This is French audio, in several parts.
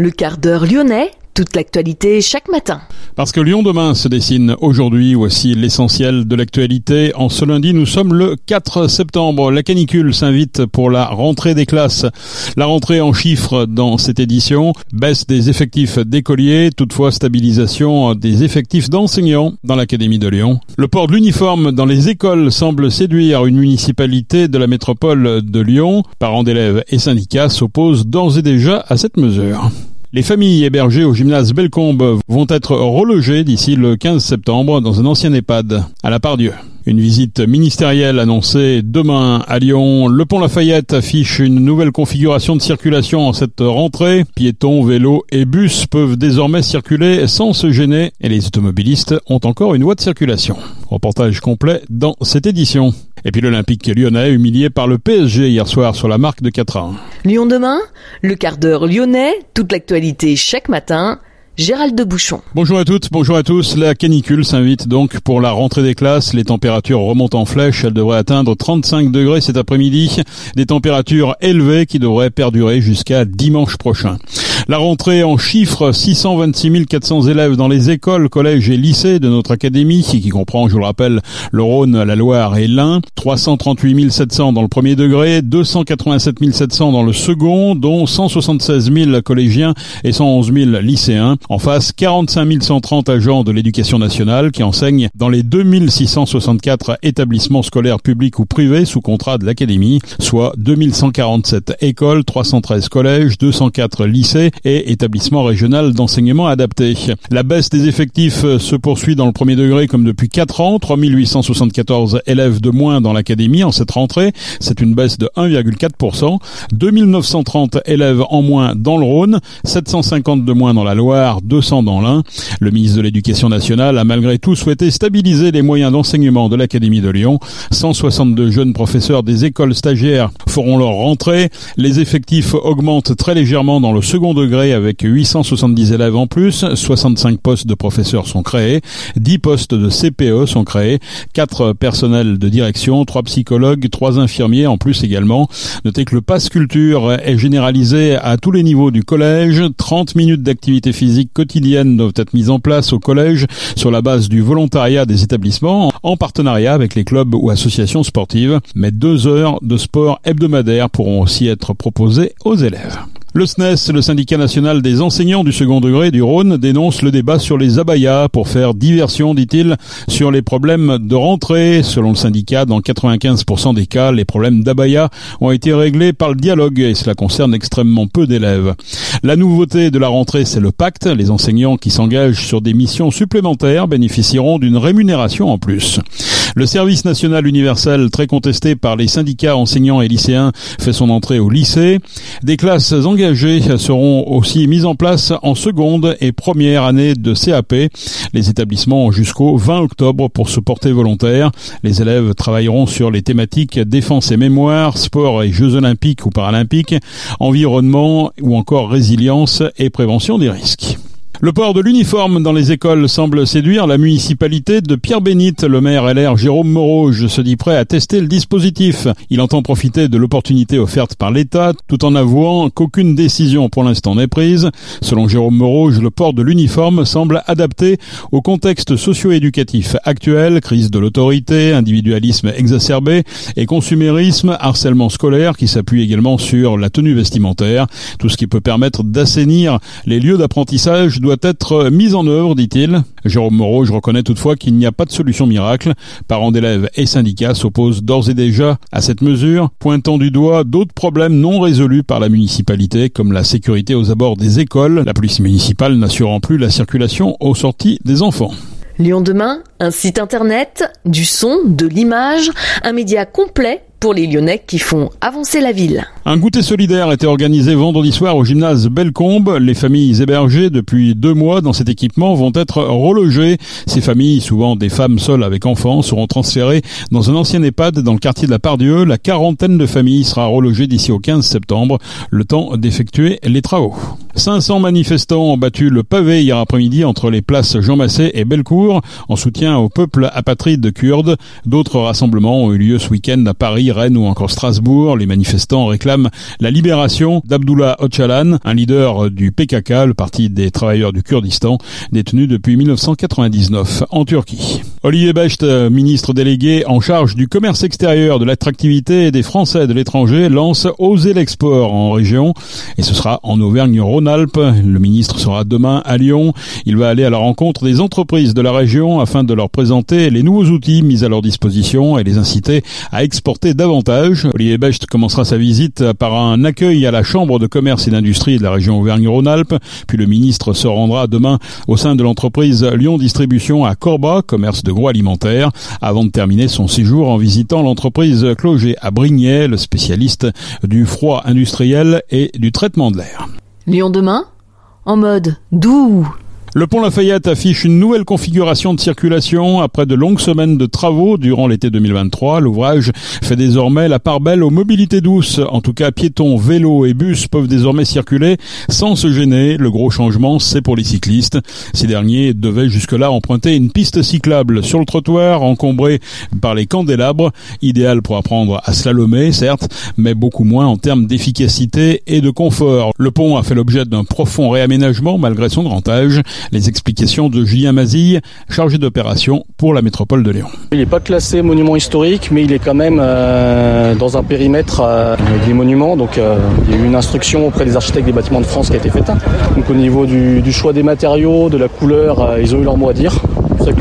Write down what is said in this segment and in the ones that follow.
Le quart d'heure lyonnais, toute l'actualité chaque matin. Parce que Lyon demain se dessine aujourd'hui, voici l'essentiel de l'actualité. En ce lundi, nous sommes le 4 septembre. La canicule s'invite pour la rentrée des classes. La rentrée en chiffres dans cette édition, baisse des effectifs d'écoliers, toutefois stabilisation des effectifs d'enseignants dans l'Académie de Lyon. Le port de l'uniforme dans les écoles semble séduire une municipalité de la métropole de Lyon. Parents d'élèves et syndicats s'opposent d'ores et déjà à cette mesure. Les familles hébergées au gymnase Bellecombe vont être relogées d'ici le 15 septembre dans un ancien EHPAD à la Pardieu. Une visite ministérielle annoncée demain à Lyon. Le pont Lafayette affiche une nouvelle configuration de circulation en cette rentrée. Piétons, vélos et bus peuvent désormais circuler sans se gêner et les automobilistes ont encore une voie de circulation. Reportage complet dans cette édition. Et puis l'Olympique lyonnais humilié par le PSG hier soir sur la marque de 4 1. Lyon demain, le quart d'heure lyonnais, toute l'actualité chaque matin Gérald de Bouchon. Bonjour à toutes, bonjour à tous. La canicule s'invite donc pour la rentrée des classes. Les températures remontent en flèche. Elles devraient atteindre 35 degrés cet après-midi. Des températures élevées qui devraient perdurer jusqu'à dimanche prochain. La rentrée en chiffres, 626 400 élèves dans les écoles, collèges et lycées de notre académie, qui comprend, je vous le rappelle, le Rhône, la Loire et l'Ain. 338 700 dans le premier degré, 287 700 dans le second, dont 176 000 collégiens et 111 000 lycéens. En face, 45 130 agents de l'éducation nationale qui enseignent dans les 2664 établissements scolaires publics ou privés sous contrat de l'académie, soit 2147 écoles, 313 collèges, 204 lycées et établissements régionaux d'enseignement adapté. La baisse des effectifs se poursuit dans le premier degré comme depuis 4 ans, 3874 élèves de moins dans l'académie en cette rentrée, c'est une baisse de 1,4%, 2930 élèves en moins dans le Rhône, 750 de moins dans la Loire, 200 dans l'un. Le ministre de l'Éducation nationale a malgré tout souhaité stabiliser les moyens d'enseignement de l'Académie de Lyon. 162 jeunes professeurs des écoles stagiaires feront leur rentrée. Les effectifs augmentent très légèrement dans le second degré avec 870 élèves en plus. 65 postes de professeurs sont créés. 10 postes de CPE sont créés. 4 personnels de direction, 3 psychologues, 3 infirmiers en plus également. Notez que le pass culture est généralisé à tous les niveaux du collège. 30 minutes d'activité physique quotidiennes doivent être mises en place au collège sur la base du volontariat des établissements en partenariat avec les clubs ou associations sportives. Mais deux heures de sport hebdomadaire pourront aussi être proposées aux élèves. Le SNES, le syndicat national des enseignants du second degré du Rhône, dénonce le débat sur les abayas pour faire diversion, dit-il, sur les problèmes de rentrée. Selon le syndicat, dans 95% des cas, les problèmes d'abaya ont été réglés par le dialogue et cela concerne extrêmement peu d'élèves. La nouveauté de la rentrée, c'est le pacte. Les enseignants qui s'engagent sur des missions supplémentaires bénéficieront d'une rémunération en plus. Le service national universel, très contesté par les syndicats enseignants et lycéens, fait son entrée au lycée. Des classes engagées seront aussi mises en place en seconde et première année de CAP. Les établissements ont jusqu'au 20 octobre pour se porter volontaire. Les élèves travailleront sur les thématiques défense et mémoire, sport et jeux olympiques ou paralympiques, environnement ou encore résilience et prévention des risques. Le port de l'uniforme dans les écoles semble séduire la municipalité de Pierre-Bénite. Le maire LR Jérôme Moreau se dit prêt à tester le dispositif. Il entend profiter de l'opportunité offerte par l'État tout en avouant qu'aucune décision pour l'instant n'est prise. Selon Jérôme Moreau, le port de l'uniforme semble adapté au contexte socio-éducatif actuel, crise de l'autorité, individualisme exacerbé et consumérisme, harcèlement scolaire qui s'appuie également sur la tenue vestimentaire, tout ce qui peut permettre d'assainir les lieux d'apprentissage doit être mise en œuvre, dit-il. Jérôme Moreau, je reconnais toutefois qu'il n'y a pas de solution miracle. Parents d'élèves et syndicats s'opposent d'ores et déjà à cette mesure, pointant du doigt d'autres problèmes non résolus par la municipalité, comme la sécurité aux abords des écoles, la police municipale n'assurant plus la circulation aux sorties des enfants. Lyon demain, un site internet, du son, de l'image, un média complet pour les Lyonnais qui font avancer la ville. Un goûter solidaire était organisé vendredi soir au gymnase Bellecombe. Les familles hébergées depuis deux mois dans cet équipement vont être relogées. Ces familles, souvent des femmes seules avec enfants, seront transférées dans un ancien EHPAD dans le quartier de la Pardieu. La quarantaine de familles sera relogée d'ici au 15 septembre, le temps d'effectuer les travaux. 500 manifestants ont battu le pavé hier après-midi entre les places Jean Massé et Bellecour en soutien au peuple apatride kurde. D'autres rassemblements ont eu lieu ce week-end à Paris Paris, Rennes ou encore Strasbourg. Les manifestants réclament la libération d'Abdullah Öcalan, un leader du PKK, le parti des travailleurs du Kurdistan, détenu depuis 1999 en Turquie. Olivier Becht, ministre délégué en charge du commerce extérieur, de l'attractivité des Français de l'étranger, lance Oser l'export en région et ce sera en Auvergne-Rhône-Alpes. Le ministre sera demain à Lyon. Il va aller à la rencontre des entreprises de la région afin de leur présenter les nouveaux outils mis à leur disposition et les inciter à exporter davantage. Olivier Becht commencera sa visite par un accueil à la Chambre de commerce et d'industrie de la région Auvergne-Rhône-Alpes. Puis le ministre se rendra demain au sein de l'entreprise Lyon Distribution à Corba, commerce de gros alimentaire, avant de terminer son séjour en visitant l'entreprise Cloget à Brignais, le spécialiste du froid industriel et du traitement de l'air. Lyon demain En mode doux le pont Lafayette affiche une nouvelle configuration de circulation après de longues semaines de travaux durant l'été 2023. L'ouvrage fait désormais la part belle aux mobilités douces. En tout cas, piétons, vélos et bus peuvent désormais circuler sans se gêner. Le gros changement, c'est pour les cyclistes. Ces derniers devaient jusque-là emprunter une piste cyclable sur le trottoir encombré par les candélabres, idéal pour apprendre à slalomer, certes, mais beaucoup moins en termes d'efficacité et de confort. Le pont a fait l'objet d'un profond réaménagement malgré son grand âge. Les explications de Julien Mazille, chargé d'opération pour la métropole de Lyon. Il n'est pas classé monument historique, mais il est quand même euh, dans un périmètre euh, des monuments. Donc euh, il y a eu une instruction auprès des architectes des bâtiments de France qui a été faite. Donc au niveau du choix des matériaux, de la couleur, ils ont eu leur mot à dire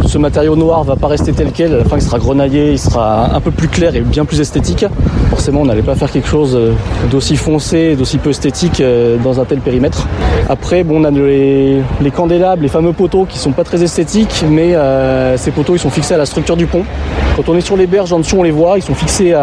ce matériau noir va pas rester tel quel. À la fin, il sera grenaillé, il sera un peu plus clair et bien plus esthétique. Forcément, on n'allait pas faire quelque chose euh, d'aussi foncé, d'aussi peu esthétique euh, dans un tel périmètre. Après, bon, on a les, les candélabres, les fameux poteaux qui sont pas très esthétiques, mais euh, ces poteaux, ils sont fixés à la structure du pont. Quand on est sur les berges en dessous, on les voit, ils sont fixés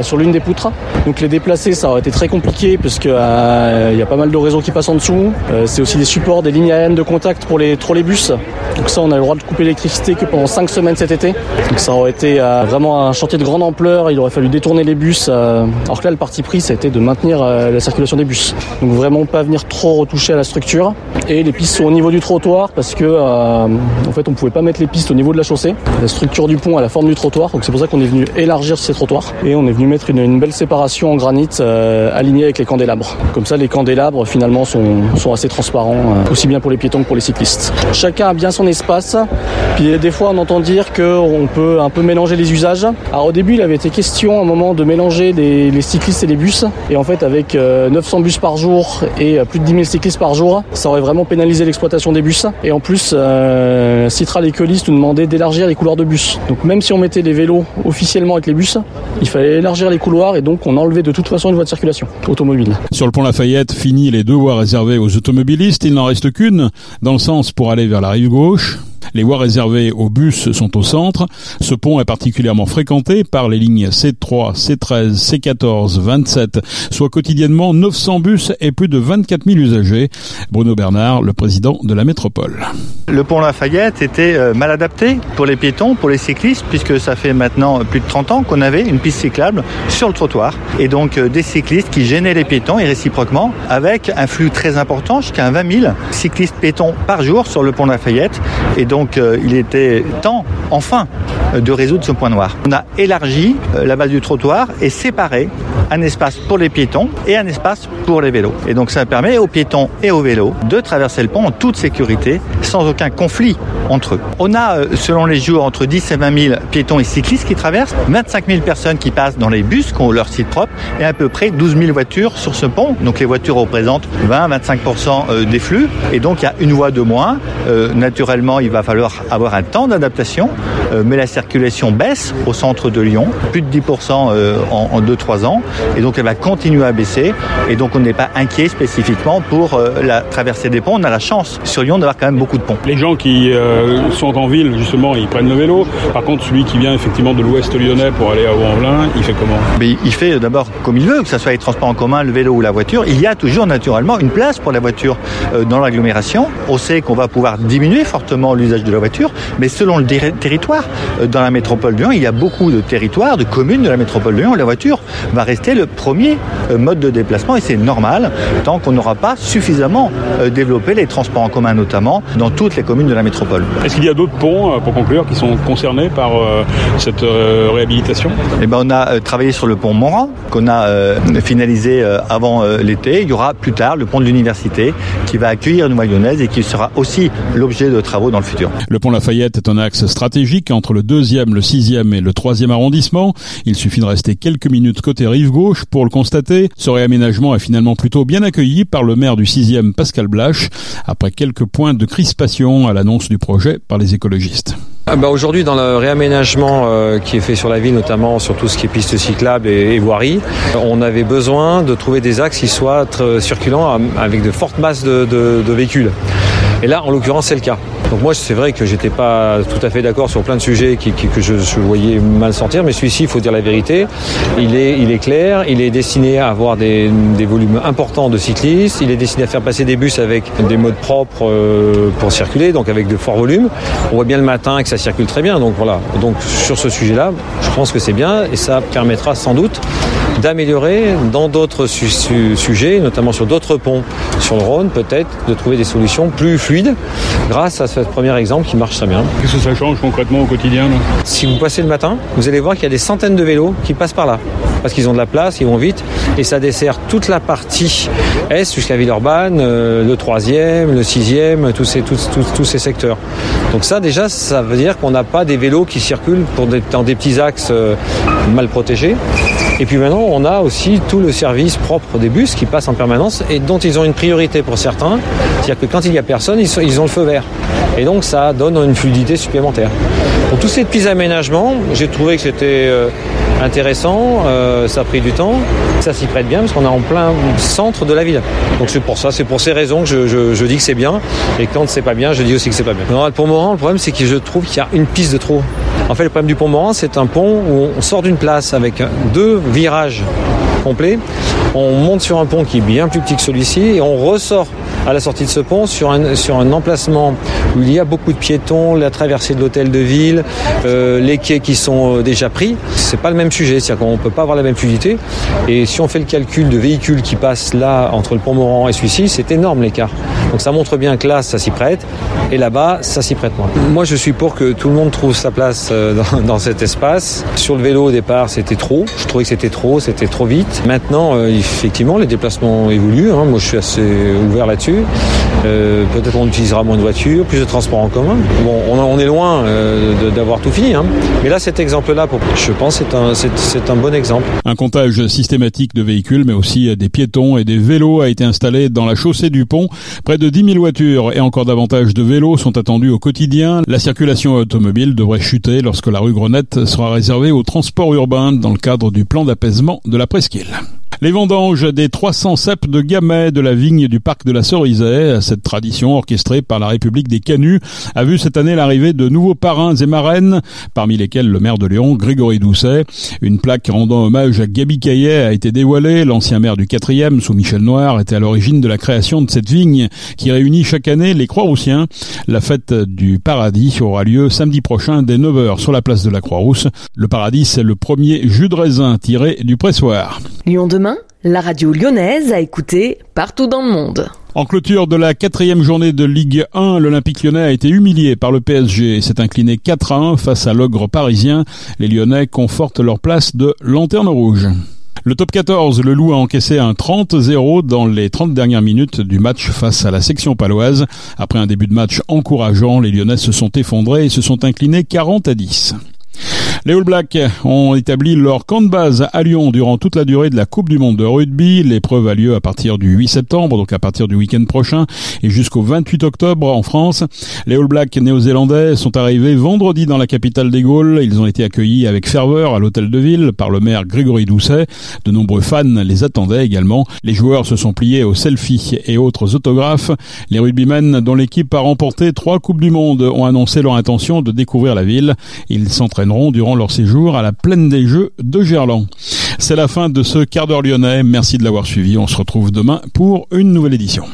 sur l'une des poutres. Donc les déplacer, ça aurait été très compliqué parce qu'il y a pas mal de réseaux qui passent en dessous. c'est aussi des supports, des lignes aériennes de contact pour les trolleybus. Donc ça, on a le droit de couper que pendant 5 semaines cet été. Donc ça aurait été euh, vraiment un chantier de grande ampleur. Il aurait fallu détourner les bus. Euh, alors que là, le parti pris, ça a été de maintenir euh, la circulation des bus. Donc vraiment pas venir trop retoucher à la structure. Et les pistes sont au niveau du trottoir parce que en fait, on pouvait pas mettre les pistes au niveau de la chaussée. La structure du pont a la forme du trottoir. Donc c'est pour ça qu'on est venu élargir ces trottoirs et on est venu mettre une, belle séparation en granit alignée avec les candélabres. Comme ça, les candélabres finalement sont assez transparents, aussi bien pour les piétons que pour les cyclistes. Chacun a bien son espace. Puis des fois, on entend dire qu'on peut un peu mélanger les usages. Alors au début, il avait été question à un moment de mélanger les cyclistes et les bus. Et en fait, avec 900 euh, bus par jour et euh, plus de 10 000 cyclistes par jour, ça aurait vraiment pénalisé l'exploitation des bus. Et en plus, euh, Citral et Colis nous demandaient d'élargir les couloirs de bus. Donc même si on mettait les vélos officiellement avec les bus, il fallait élargir les couloirs et donc on enlevait de toute façon une voie de circulation automobile. Sur le pont Lafayette, fini les deux voies réservées aux automobilistes. Il n'en reste qu'une dans le sens pour aller vers la rive gauche. Les voies réservées aux bus sont au centre. Ce pont est particulièrement fréquenté par les lignes C3, C13, C14, 27, soit quotidiennement 900 bus et plus de 24 000 usagers. Bruno Bernard, le président de la métropole. Le pont Lafayette était euh, mal adapté pour les piétons, pour les cyclistes, puisque ça fait maintenant plus de 30 ans qu'on avait une piste cyclable sur le trottoir. Et donc euh, des cyclistes qui gênaient les piétons et réciproquement, avec un flux très important, jusqu'à 20 000 cyclistes piétons par jour sur le pont Lafayette. Et donc euh, il était temps, enfin, de résoudre ce point noir. On a élargi euh, la base du trottoir et séparé un espace pour les piétons et un espace pour les vélos. Et donc ça permet aux piétons et aux vélos de traverser le pont en toute sécurité, sans aucun conflit entre eux. On a, euh, selon les jours, entre 10 et 20 000 piétons et cyclistes qui traversent, 25 000 personnes qui passent dans les bus qui ont leur site propre et à peu près 12 000 voitures sur ce pont. Donc les voitures représentent 20-25% des flux et donc il y a une voie de moins. naturellement, il va falloir avoir un temps d'adaptation, euh, mais la circulation baisse au centre de Lyon, plus de 10% euh, en 2-3 ans, et donc elle va continuer à baisser, et donc on n'est pas inquiet spécifiquement pour euh, la traversée des ponts. On a la chance sur Lyon d'avoir quand même beaucoup de ponts. Les gens qui sont en ville, justement, ils prennent le vélo. Par contre, celui qui vient effectivement de l'ouest lyonnais pour aller à Vaux-en-Velin, il fait comment? Mais Il fait d'abord comme il veut, que ce soit les transports en commun, le vélo ou la voiture. Il y a toujours naturellement une place pour la voiture dans l'agglomération. On sait qu'on va pouvoir diminuer fortement l'usage de la voiture, mais selon le territoire, euh, dans la métropole de Lyon, il y a beaucoup de territoires, de communes de la métropole de Lyon, la voiture va rester le premier euh, mode de déplacement et c'est normal tant qu'on n'aura pas suffisamment euh, développé les transports en commun notamment dans toutes les communes de la métropole. Est-ce qu'il y a d'autres ponts, pour conclure, qui sont concernés par cette réhabilitation? Eh ben, On a travaillé sur le pont Morin qu'on a finalisé avant l'été. Il y aura plus tard le pont de l'université qui va accueillir une lyonnaise et qui sera aussi l'objet de travaux dans le futur. Le pont Lafayette est un axe stratégique entre le deuxième, le sixième et le troisième arrondissement. Il suffit de rester quelques minutes côté rive gauche pour le constater. Ce réaménagement est finalement plutôt bien accueilli par le maire du sixième, Pascal Blache, après quelques points de crispation à l'annonce du projet par les écologistes. Ah bah Aujourd'hui, dans le réaménagement euh, qui est fait sur la ville, notamment sur tout ce qui est pistes cyclables et, et voiries, on avait besoin de trouver des axes qui soient circulants avec de fortes masses de véhicules. Et là, en l'occurrence, c'est le cas. Donc moi, c'est vrai que j'étais pas tout à fait d'accord sur plein de sujets que je, voyais mal sortir, mais celui-ci, il faut dire la vérité, il est, clair, il est destiné à avoir des, des, volumes importants de cyclistes, il est destiné à faire passer des bus avec des modes propres euh, pour circuler, donc avec de forts volumes. On voit bien le matin que ça circule très bien, donc voilà. Donc sur ce sujet-là, je pense que c'est bien et ça permettra sans doute d'améliorer dans d'autres su su sujets, notamment sur d'autres ponts. Sur le Rhône, peut-être de trouver des solutions plus fluides. Grâce à ce premier exemple qui marche très bien. Qu'est-ce que ça change concrètement au quotidien là? Si vous passez le matin, vous allez voir qu'il y a des centaines de vélos qui passent par là parce qu'ils ont de la place, ils vont vite et ça dessert toute la partie est jusqu'à Villeurbanne, euh, le troisième, le sixième, tous ces, tous, tous, tous ces secteurs. Donc ça déjà, ça veut dire qu'on n'a pas des vélos qui circulent pour dans des petits axes euh, mal protégés. Et puis maintenant, on a aussi tout le service propre des bus qui passent en permanence et dont ils ont une priorité pour certains. C'est-à-dire que quand il n'y a personne, ils ont le feu vert. Et donc ça donne une fluidité supplémentaire. Pour tous ces petits aménagements, j'ai trouvé que c'était euh, intéressant, euh, ça a pris du temps, ça s'y prête bien parce qu'on est en plein centre de la ville. Donc c'est pour ça, c'est pour ces raisons que je, dis que c'est bien. Et quand c'est pas bien, je dis aussi que c'est pas bien. Le pont Moran, le problème c'est que je trouve qu'il y a une piste de trop. En fait, le problème du pont Moran, c'est un pont où on sort d'une place avec deux virages complets. On monte sur un pont qui est bien plus petit que celui-ci et on ressort à la sortie de ce pont sur un, sur un emplacement où il y a beaucoup de piétons, la traversée de l'hôtel de ville, euh, les quais qui sont déjà pris. C'est pas le même sujet, c'est-à-dire qu'on peut pas avoir la même fluidité. Et si on fait le calcul de véhicules qui passent là entre le pont Moran et celui-ci, c'est énorme l'écart. Donc ça montre bien que là, ça s'y prête et là-bas, ça s'y prête moins. Moi, je suis pour que tout le monde trouve sa place dans, dans cet espace. Sur le vélo, au départ, c'était trop. Je trouvais que c'était trop, c'était trop vite. Maintenant, euh, effectivement, les déplacements évoluent. Hein. Moi, je suis assez ouvert là-dessus. Euh, Peut-être on utilisera moins de voitures, plus de transports en commun. Bon, on, on est loin euh, d'avoir tout fini. Hein. Mais là, cet exemple-là, je pense, c'est un, c'est un bon exemple. Un comptage systématique de véhicules, mais aussi des piétons et des vélos a été installé dans la chaussée du pont. Près de 10 000 voitures et encore davantage de vélos sont attendus au quotidien. La circulation automobile devrait chuter lorsque la rue Grenette sera réservée au transport urbain dans le cadre du plan d'apaisement de la presqu'île. Les vendanges des 300 cèpes de gamay de la vigne du parc de la Cerisay, cette tradition orchestrée par la République des Canuts, a vu cette année l'arrivée de nouveaux parrains et marraines, parmi lesquels le maire de Lyon, Grégory Doucet. Une plaque rendant hommage à Gabi Caillet a été dévoilée. L'ancien maire du 4e, sous Michel Noir, était à l'origine de la création de cette vigne qui réunit chaque année les Croix-Roussiens. La fête du Paradis aura lieu samedi prochain dès 9h sur la place de la Croix-Rousse. Le Paradis, c'est le premier jus de raisin tiré du pressoir. Lyon demain, la radio lyonnaise a écouté partout dans le monde. En clôture de la quatrième journée de Ligue 1, l'Olympique lyonnais a été humilié par le PSG et s'est incliné 4 à 1 face à l'ogre parisien. Les Lyonnais confortent leur place de lanterne rouge. Le top 14, le Loup a encaissé un 30-0 dans les 30 dernières minutes du match face à la section paloise. Après un début de match encourageant, les Lyonnais se sont effondrés et se sont inclinés 40 à 10. Les All Blacks ont établi leur camp de base à Lyon durant toute la durée de la Coupe du Monde de rugby. L'épreuve a lieu à partir du 8 septembre, donc à partir du week-end prochain, et jusqu'au 28 octobre en France. Les All Blacks néo-zélandais sont arrivés vendredi dans la capitale des Gaules. Ils ont été accueillis avec ferveur à l'hôtel de ville par le maire Grégory Doucet. De nombreux fans les attendaient également. Les joueurs se sont pliés aux selfies et autres autographes. Les rugbymen dont l'équipe a remporté trois Coupes du Monde ont annoncé leur intention de découvrir la ville. Ils durant leur séjour à la plaine des Jeux de Gerland. C'est la fin de ce quart d'heure lyonnais. Merci de l'avoir suivi. On se retrouve demain pour une nouvelle édition.